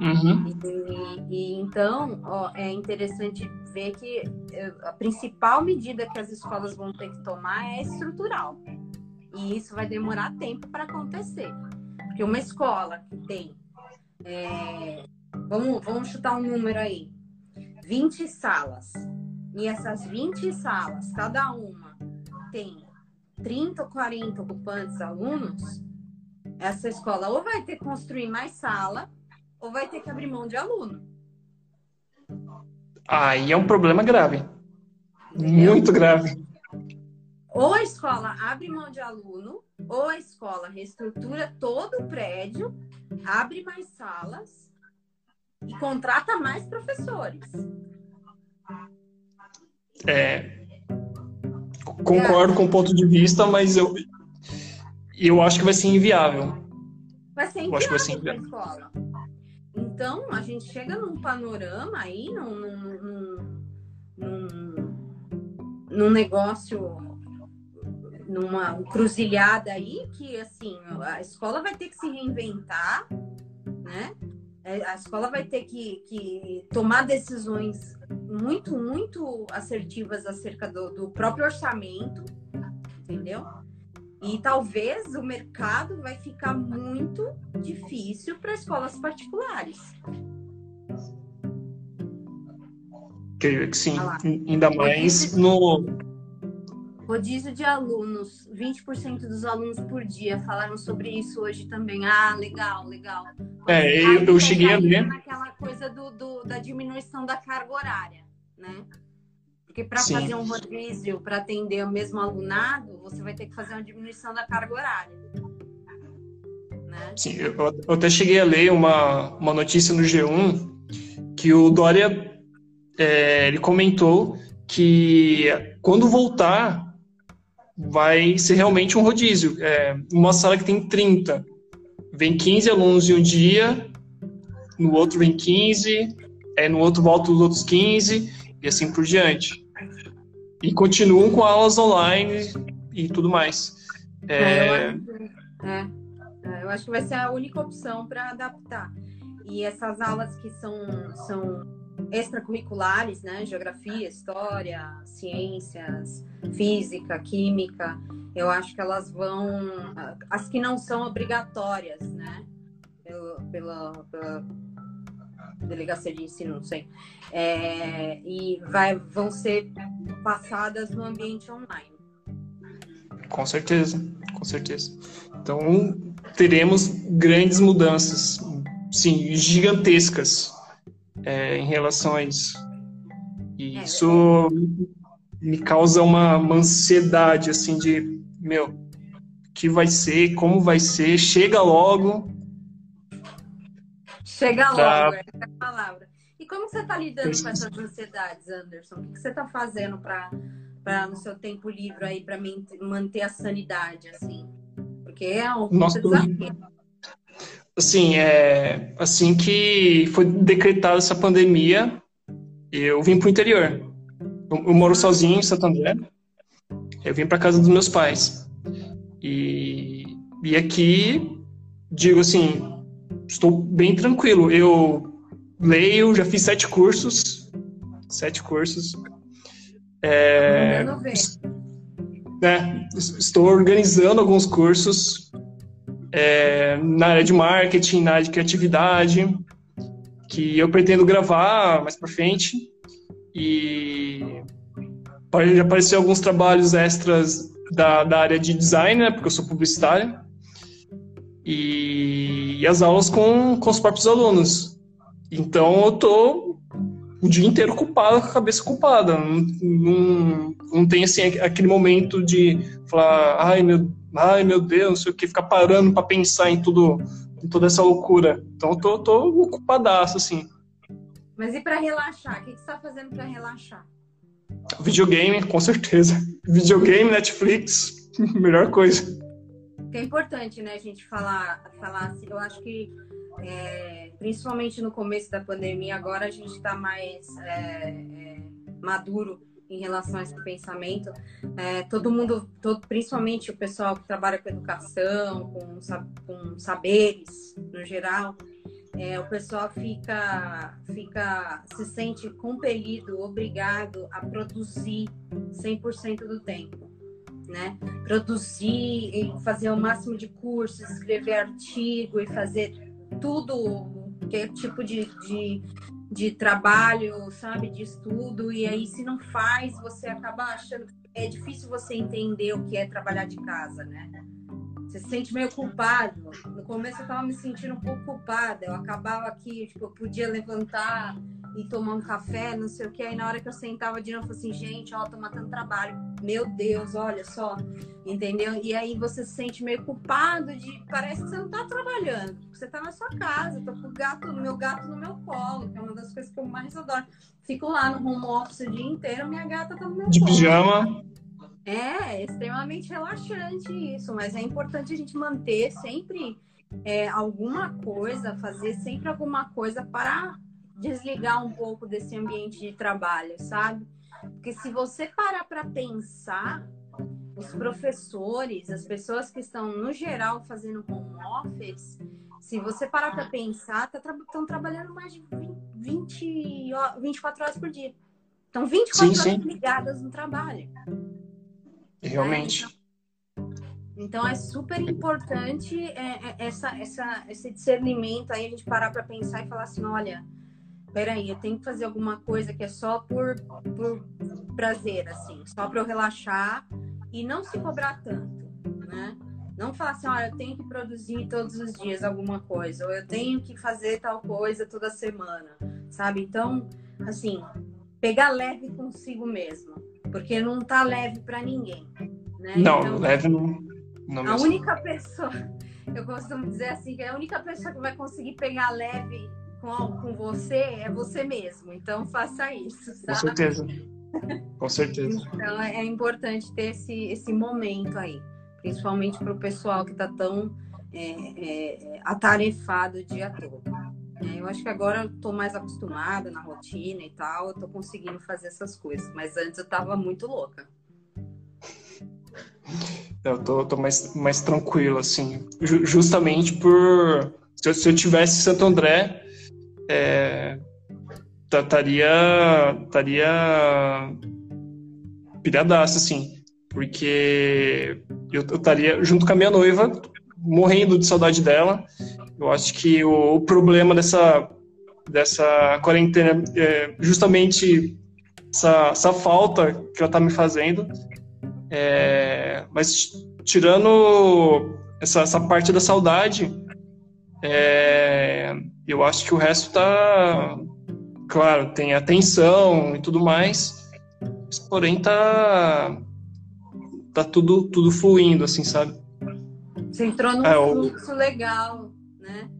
Uhum. E, e, então ó, é interessante ver que eh, a principal medida que as escolas vão ter que tomar é estrutural. E isso vai demorar tempo para acontecer. Porque uma escola que tem. É, vamos, vamos chutar um número aí: 20 salas e essas 20 salas, cada uma tem 30 ou 40 ocupantes alunos, essa escola ou vai ter que construir mais sala ou vai ter que abrir mão de aluno. Aí é um problema grave. Entendeu? Muito grave. Ou a escola abre mão de aluno, ou a escola reestrutura todo o prédio, abre mais salas e contrata mais professores. É, concordo com o ponto de vista, mas eu, eu acho que vai ser inviável. Vai ser inviável, vai ser inviável. Então, a gente chega num panorama aí, num, num, num, num negócio, numa cruzilhada aí, que assim, a escola vai ter que se reinventar, né? É, a escola vai ter que, que tomar decisões muito, muito assertivas acerca do, do próprio orçamento, entendeu? E talvez o mercado vai ficar muito difícil para escolas particulares. Creio que sim. Ainda mais no. Rodízio de alunos, 20% dos alunos por dia falaram sobre isso hoje também. Ah, legal, legal. É, eu, eu cheguei a ver. Naquela coisa do, do, da diminuição da carga horária, né? Porque para fazer um rodízio, para atender o mesmo alunado, você vai ter que fazer uma diminuição da carga horária. Né? Sim, eu, eu até cheguei a ler uma, uma notícia no G1 que o Dória é, ele comentou que quando voltar vai ser realmente um rodízio. É, uma sala que tem 30 vem 15 alunos em um dia, no outro vem 15, é, no outro volta os outros 15, e assim por diante. E continuam com aulas online e tudo mais. É... É, é, eu acho que vai ser a única opção para adaptar. E essas aulas que são, são extracurriculares, né? Geografia, história, ciências, física, química, eu acho que elas vão. As que não são obrigatórias, né? Pela, pela delegacia de ensino, não sei. É, e vai, vão ser passadas no ambiente online. Com certeza, com certeza. Então, teremos grandes mudanças, sim, gigantescas é, em relação a isso. E é, isso me causa uma, uma ansiedade, assim, de meu, que vai ser, como vai ser, chega logo. Chega logo, é a palavra. E como você está lidando com essas ansiedades, Anderson? O que você está fazendo para no seu tempo livre aí para manter a sanidade assim? Porque é um Nossa, desafio. Assim, é, assim que foi decretada essa pandemia, eu vim para o interior. Eu, eu moro sozinho em Santo André. Eu vim para casa dos meus pais. E, e aqui, digo assim, estou bem tranquilo. Eu leio, já fiz sete cursos. Sete cursos. É, é, estou organizando alguns cursos é, na área de marketing, na área de criatividade, que eu pretendo gravar mais para frente. E já apareceu alguns trabalhos extras da, da área de design, né, porque eu sou publicitário, e, e as aulas com, com os próprios alunos. Então eu tô o dia inteiro ocupado, com a cabeça ocupada. Não, não, não tem assim aquele momento de falar, ai meu, ai meu Deus, não sei o que, ficar parando para pensar em tudo, em toda essa loucura. Então eu tô, tô ocupadaço, assim. Mas e para relaxar? O que, você está fazendo para relaxar? Videogame, com certeza. Videogame, Netflix, melhor coisa. É importante, né, a gente falar, falar assim. Eu acho que é, principalmente no começo da pandemia, agora a gente está mais é, é, maduro em relação a esse pensamento. É, todo mundo, todo, principalmente o pessoal que trabalha com educação, com, com saberes no geral, é, o pessoal fica, fica, se sente compelido, obrigado a produzir 100% do tempo. Né? Produzir, fazer o máximo de cursos, escrever artigo e fazer tudo que é tipo de, de, de trabalho, sabe, de estudo, e aí se não faz, você acaba achando que é difícil você entender o que é trabalhar de casa, né? Você se sente meio culpado. No começo eu tava me sentindo um pouco culpada. Eu acabava aqui, tipo, eu podia levantar e tomar um café, não sei o que. Aí na hora que eu sentava de novo, eu falei assim, gente, ó, tô matando trabalho. Meu Deus, olha só, entendeu? E aí você se sente meio culpado de. Parece que você não tá trabalhando. Você tá na sua casa, tô com o gato, meu gato no meu colo, que é uma das coisas que eu mais adoro. Fico lá no home office o dia inteiro, minha gata tá no meu de colo. De pijama. É, é extremamente relaxante isso, mas é importante a gente manter sempre é, alguma coisa, fazer sempre alguma coisa para desligar um pouco desse ambiente de trabalho, sabe? Porque se você parar para pensar, os professores, as pessoas que estão no geral fazendo home office, se você parar para pensar, estão tá, tra trabalhando mais de 20, 24 horas por dia. Estão 24 sim, horas sim. ligadas no trabalho. Realmente. Né? Então, é super importante é, é, essa, essa, esse discernimento aí, a gente parar para pensar e falar assim, olha, peraí, eu tenho que fazer alguma coisa que é só por, por prazer, assim, só para eu relaxar e não se cobrar tanto, né? Não falar assim, olha, eu tenho que produzir todos os dias alguma coisa, ou eu tenho que fazer tal coisa toda semana, sabe? Então, assim, pegar leve consigo mesmo, porque não tá leve para ninguém, né? Não, então, leve não. não a única pessoa, eu costumo dizer assim, que a única pessoa que vai conseguir pegar leve com, com você é você mesmo. Então faça isso. Sabe? Com certeza. Com certeza. então é importante ter esse, esse momento aí, principalmente para o pessoal que está tão é, é, atarefado o dia todo. É, eu acho que agora eu tô mais acostumada na rotina e tal, eu tô conseguindo fazer essas coisas. Mas antes eu tava muito louca. Eu tô, tô mais, mais tranquilo, assim. Justamente por. Se eu, se eu tivesse Santo André, é, estaria estaria pilhadaço, assim, porque eu estaria junto com a minha noiva, morrendo de saudade dela. Eu acho que o, o problema dessa, dessa quarentena é justamente essa, essa falta que ela está me fazendo. É, mas tirando essa, essa parte da saudade, é, eu acho que o resto tá. Claro, tem atenção e tudo mais, mas, porém tá. Tá tudo, tudo fluindo, assim, sabe? Você entrou num é, fluxo o... legal, né?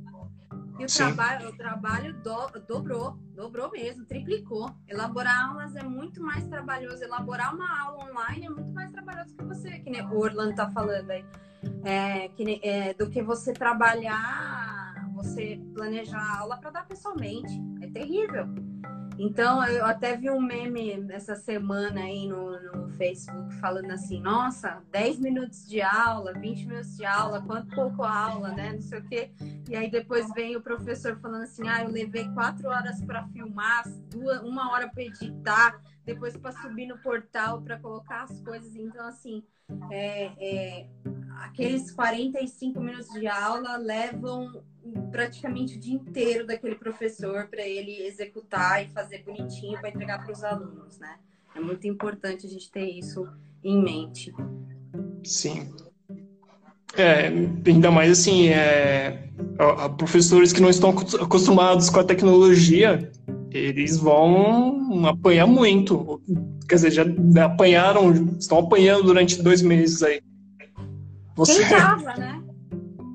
E o trabalho, o trabalho do, dobrou, dobrou mesmo, triplicou. Elaborar aulas é muito mais trabalhoso. Elaborar uma aula online é muito mais trabalhoso que você, que o Orlando tá falando aí. É, que, é, do que você trabalhar você planejar a aula para dar pessoalmente. É terrível. Então, eu até vi um meme essa semana aí no, no Facebook falando assim: nossa, 10 minutos de aula, 20 minutos de aula, quanto pouco aula, né? Não sei o quê. E aí depois vem o professor falando assim: ah, eu levei quatro horas para filmar, duas, uma hora para editar, depois para subir no portal para colocar as coisas. Então, assim, é, é, aqueles 45 minutos de aula levam praticamente o dia inteiro daquele professor para ele executar e fazer bonitinho para entregar para os alunos, né? É muito importante a gente ter isso em mente. Sim. É, ainda mais assim, é, professores que não estão acostumados com a tecnologia, eles vão apanhar muito. Quer dizer, já apanharam, estão apanhando durante dois meses aí. Você... Quem tava, né?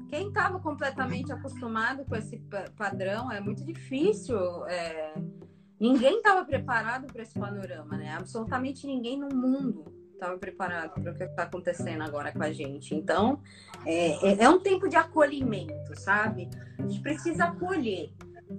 Quem estava completamente acostumado com esse padrão, é muito difícil. É... Ninguém estava preparado para esse panorama, né? Absolutamente ninguém no mundo estava preparado para o que está acontecendo agora com a gente. Então, é, é, é, um tempo de acolhimento, sabe? A gente precisa acolher.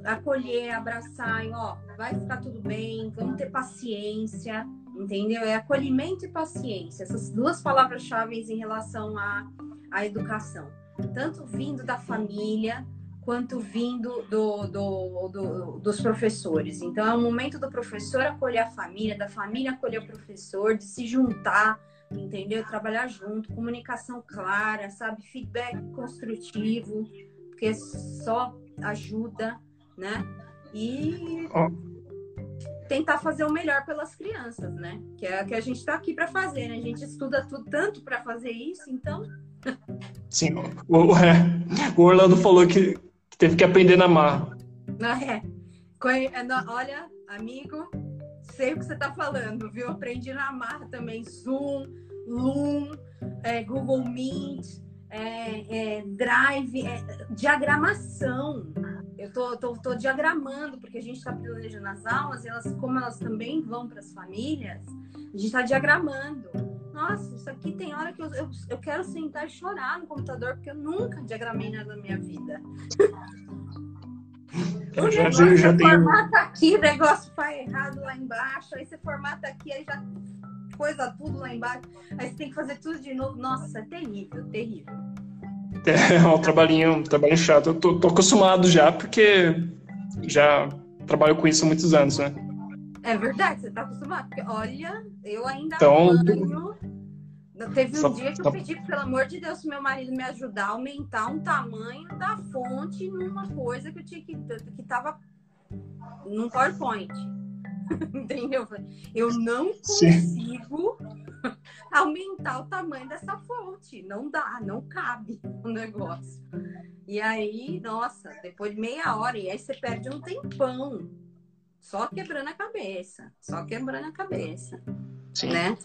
Acolher, abraçar, e, ó, vai ficar tudo bem, vamos ter paciência, entendeu? É acolhimento e paciência. Essas duas palavras-chave em relação à, à educação. Tanto vindo da família, quanto vindo do, do, do, dos professores. Então, é o momento do professor acolher a família, da família acolher o professor, de se juntar, entendeu? Trabalhar junto, comunicação clara, sabe? Feedback construtivo, porque só ajuda, né? E tentar fazer o melhor pelas crianças, né? Que é o que a gente está aqui para fazer, né? A gente estuda tudo tanto para fazer isso, então. Sim, o, o Orlando falou que Teve que aprender na marra. É. Olha, amigo, sei o que você está falando, viu? Aprendi na marra também. Zoom, Loom, é, Google Meet, é, é, Drive, é, diagramação. Eu tô, tô, tô, diagramando, porque a gente está planejando as aulas, e elas, como elas também vão para as famílias, a gente está diagramando. Nossa, isso aqui tem hora que eu, eu, eu, quero sentar e chorar no computador, porque eu nunca diagramei nada na minha vida. o já, negócio já, já formata tenho... aqui, o negócio faz errado lá embaixo, aí você formata aqui, aí já coisa tudo lá embaixo, aí você tem que fazer tudo de novo. Nossa, é terrível, terrível. É, é um trabalhinho, um trabalho chato. Eu tô, tô acostumado já, porque já trabalho com isso há muitos anos, né? É verdade, você tá acostumado. Porque, olha, eu ainda então. Teve um só, dia que eu pedi, pelo amor de Deus, meu marido me ajudar a aumentar um tamanho da fonte numa coisa que eu tinha que, que tava num PowerPoint. Entendeu? Eu não consigo Sim. aumentar o tamanho dessa fonte. Não dá, não cabe o negócio. E aí, nossa, depois de meia hora, e aí você perde um tempão só quebrando a cabeça, só quebrando a cabeça, Sim. né?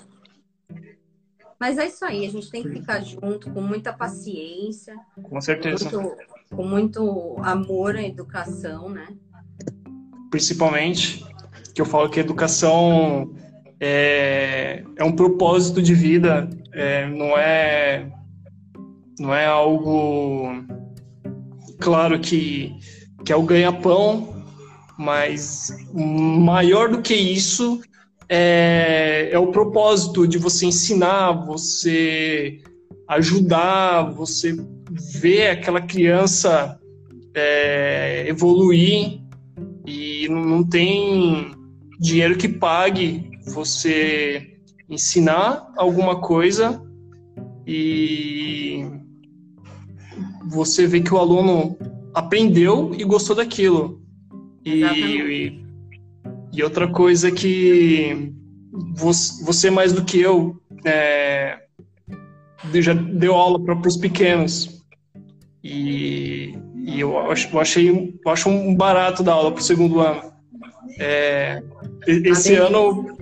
Mas é isso aí, a gente tem que ficar junto com muita paciência. Com certeza. Com muito, com muito amor à educação, né? Principalmente, que eu falo que educação é, é um propósito de vida, é, não é não é algo claro que, que é o ganha-pão mas maior do que isso é, é o propósito de você ensinar, você ajudar, você ver aquela criança é, evoluir e não tem dinheiro que pague você ensinar alguma coisa e você vê que o aluno aprendeu e gostou daquilo. E, e, outra coisa que você mais do que eu é, já deu aula para os pequenos. E, e eu, eu, achei eu acho um barato da aula para o segundo ano. É, esse ano,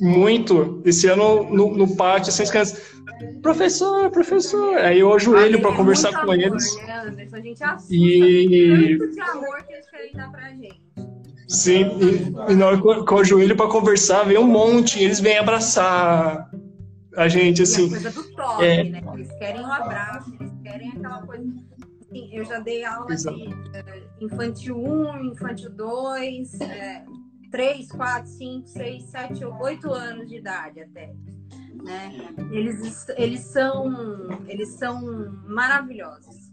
muito. Esse ano no, no pátio, assim, as crianças professor, professor. Aí eu ajoelho para conversar com amor, eles. Né, Anderson? A gente assusta e... tanto de amor que eles querem dar pra gente. Sim, e, e na hora que eu ajoelho para conversar, vem um monte, eles vêm abraçar a gente, assim. E a coisa do toque, é... né? Eles querem um abraço, eles querem aquela coisa. Assim, eu já dei aula Exato. de uh, infantil 1, infantil 2, é, 3, 4, 5, 6, 7, 8 anos de idade até né? Eles, eles são eles são maravilhosos.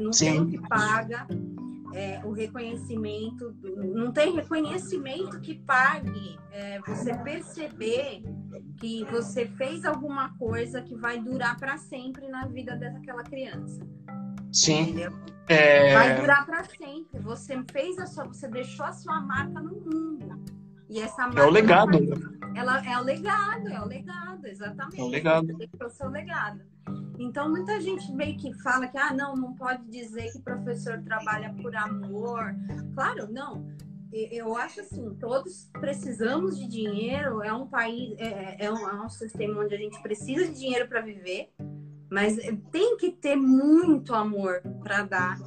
Não tem o que paga é, o reconhecimento, não tem reconhecimento que pague é, você perceber que você fez alguma coisa que vai durar para sempre na vida daquela criança. Sim. É... Vai durar para sempre. Você fez a sua, você deixou a sua marca no mundo. E essa marca é o legado. ela é o legado, é o legado. exatamente. É um legado. É o seu legado. Então, muita gente meio que fala que, ah, não, não pode dizer que professor trabalha por amor. Claro, não. Eu acho assim, todos precisamos de dinheiro, é um país, é, é, um, é um sistema onde a gente precisa de dinheiro para viver, mas tem que ter muito amor para dar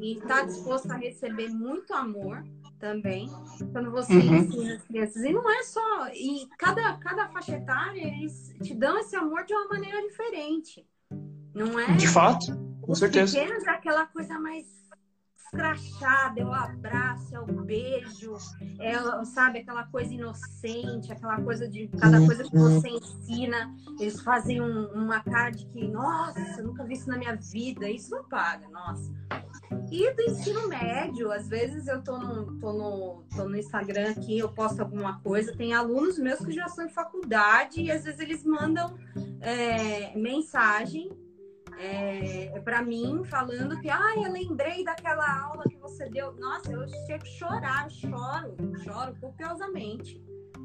e estar tá disposto a receber muito amor também quando você uhum. ensina as crianças. E não é só. E cada, cada faixa etária, eles te dão esse amor de uma maneira diferente. Não é? De fato, com certeza. Pequenos é aquela coisa mais escrachada, é o abraço, é o beijo, é, sabe, aquela coisa inocente, aquela coisa de cada coisa que você ensina, eles fazem um, uma cara de que, nossa, nunca vi isso na minha vida, isso não paga, nossa. E do ensino médio, às vezes eu tô no, tô no, tô no Instagram aqui, eu posto alguma coisa, tem alunos meus que já são em faculdade e às vezes eles mandam é, mensagem é, para mim falando que, ah, eu lembrei daquela aula que você deu. Nossa, eu chego a chorar, choro, choro copiosamente.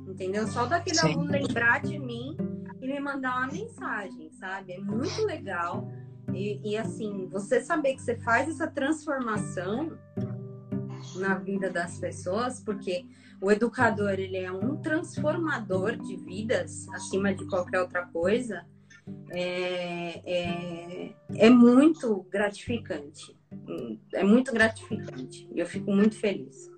Entendeu? Só daquele Sim. aluno lembrar de mim e me mandar uma mensagem, sabe? É muito legal. E, e, assim, você saber que você faz essa transformação na vida das pessoas, porque o educador ele é um transformador de vidas acima de qualquer outra coisa, é, é, é muito gratificante. É muito gratificante. E eu fico muito feliz.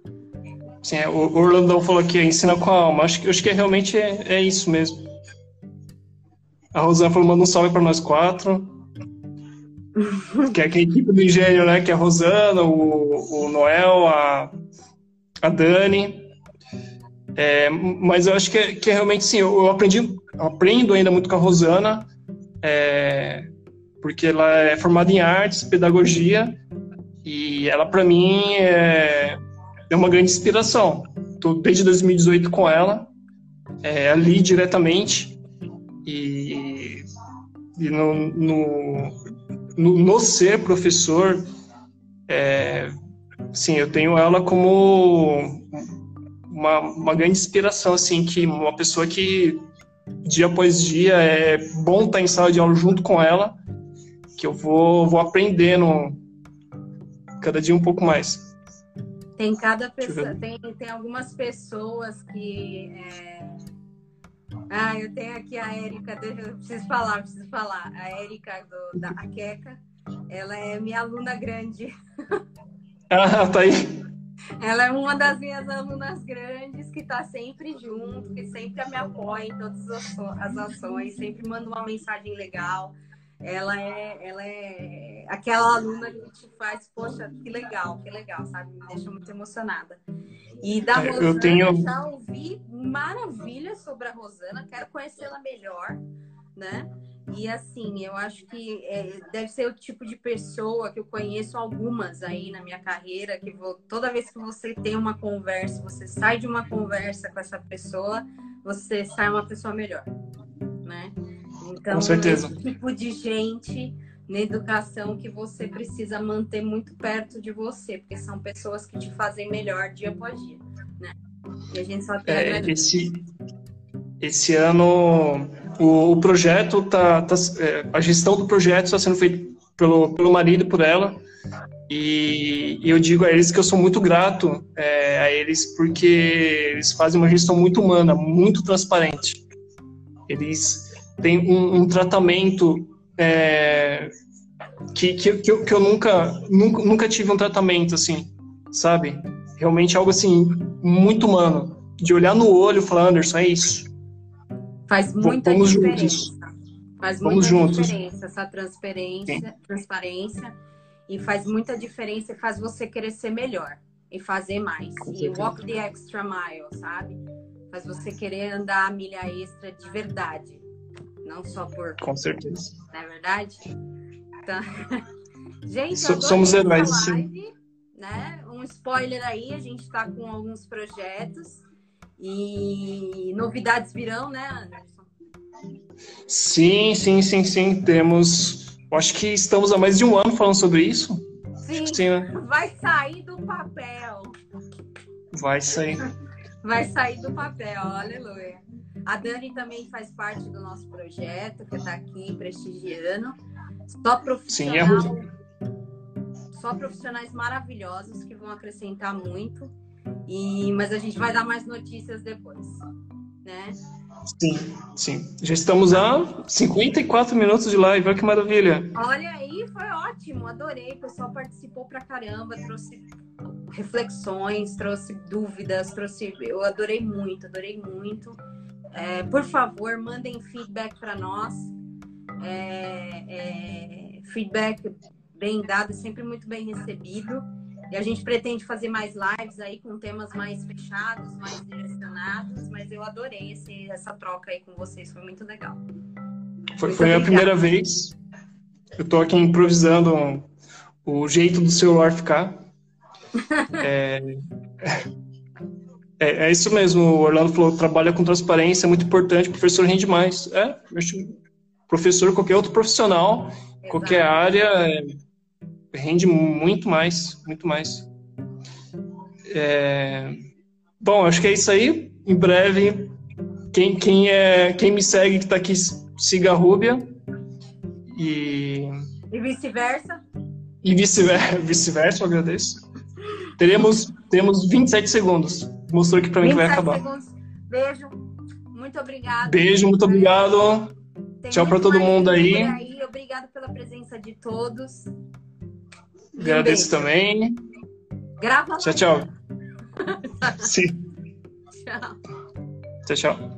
Sim, é, o Orlandão falou que ensina com a alma. Acho que, acho que realmente é, é isso mesmo. A Rosana falou, manda um salve para nós quatro. que é, é a equipe do engenho, né? Que é a Rosana, o, o Noel, a, a Dani. É, mas eu acho que, é, que é realmente sim, eu, eu aprendi, eu aprendo ainda muito com a Rosana, é, porque ela é formada em artes, pedagogia, e ela para mim é, é uma grande inspiração. Estou desde 2018 com ela, é, ali diretamente, e, e no, no no, no ser professor, é, sim, eu tenho ela como uma, uma grande inspiração, assim, que uma pessoa que dia após dia é bom estar em sala de aula junto com ela, que eu vou, vou aprendendo cada dia um pouco mais. Tem cada pessoa, tem, tem algumas pessoas que é ah, eu tenho aqui a Érica, eu preciso falar, preciso falar. A Érica da Aqueca, ela é minha aluna grande. Ah, tá aí. Ela é uma das minhas alunas grandes que está sempre junto, que sempre me apoia em todas as ações, sempre manda uma mensagem legal. Ela é, ela é aquela aluna que te faz, poxa, que legal, que legal, sabe? Me deixa muito emocionada. E da Rosana, eu tenho... já ouvi maravilhas sobre a Rosana, quero conhecê-la melhor, né? E assim, eu acho que é, deve ser o tipo de pessoa que eu conheço algumas aí na minha carreira, que vou, toda vez que você tem uma conversa, você sai de uma conversa com essa pessoa, você sai uma pessoa melhor, né? Então, com certeza. esse tipo de gente na educação que você precisa manter muito perto de você, porque são pessoas que te fazem melhor dia após dia, né? E a gente só tem é, esse esse ano o, o projeto tá, tá é, a gestão do projeto está sendo feita pelo pelo marido por ela e, e eu digo a eles que eu sou muito grato é, a eles porque eles fazem uma gestão muito humana, muito transparente. Eles têm um, um tratamento é, que, que, que, eu, que eu nunca, nunca, nunca tive um tratamento assim, sabe? Realmente algo assim, muito humano. De olhar no olho e falar, Anderson, é isso. Faz muita Vamos diferença. Juntos. Faz muita Vamos juntos. diferença essa transparência, transparência. E faz muita diferença e faz você querer ser melhor e fazer mais. e walk the extra mile, sabe? Faz você querer andar a milha extra de verdade não só por. Com certeza. Não é verdade? Então... gente, so, somos heróis, sim. Né? Um spoiler aí, a gente está com alguns projetos e novidades virão, né, Anderson? Sim, sim, sim, sim. Temos. Acho que estamos há mais de um ano falando sobre isso. Sim, sim né? vai sair do papel. Vai sair. Vai sair do papel, aleluia. A Dani também faz parte do nosso projeto, que está aqui prestigiando. Só profissional, Sim, é só profissionais maravilhosos que vão acrescentar muito. E, mas a gente vai dar mais notícias depois, né? Sim, sim. Já estamos a 54 minutos de live, olha que maravilha. Olha aí, foi ótimo, adorei. O pessoal participou pra caramba, trouxe reflexões, trouxe dúvidas, trouxe. Eu adorei muito, adorei muito. É, por favor, mandem feedback para nós. É, é, feedback bem dado, sempre muito bem recebido. E a gente pretende fazer mais lives aí com temas mais fechados, mais direcionados, mas eu adorei esse, essa troca aí com vocês, foi muito legal. Foi, foi a primeira vez. Eu tô aqui improvisando o jeito do celular ficar. é, é, é, isso mesmo, o Orlando falou, trabalha com transparência, é muito importante, o professor rende mais. É, professor, qualquer outro profissional, Exato. qualquer área, rende muito mais, muito mais. É... Bom, acho que é isso aí. Em breve, quem, quem, é, quem me segue que está aqui, siga a Rúbia. E, e vice-versa. E vice-versa, vice eu agradeço. Teremos, teremos 27 segundos. Mostrou aqui para mim que vai acabar. Segundos. Beijo. Muito obrigada. Beijo, muito obrigado. Tem Tchau para todo mundo aí. aí. Obrigado pela presença de todos. Agradeço também. Grava Tchau, tchau. Sim. Tchau. Tchau, tchau.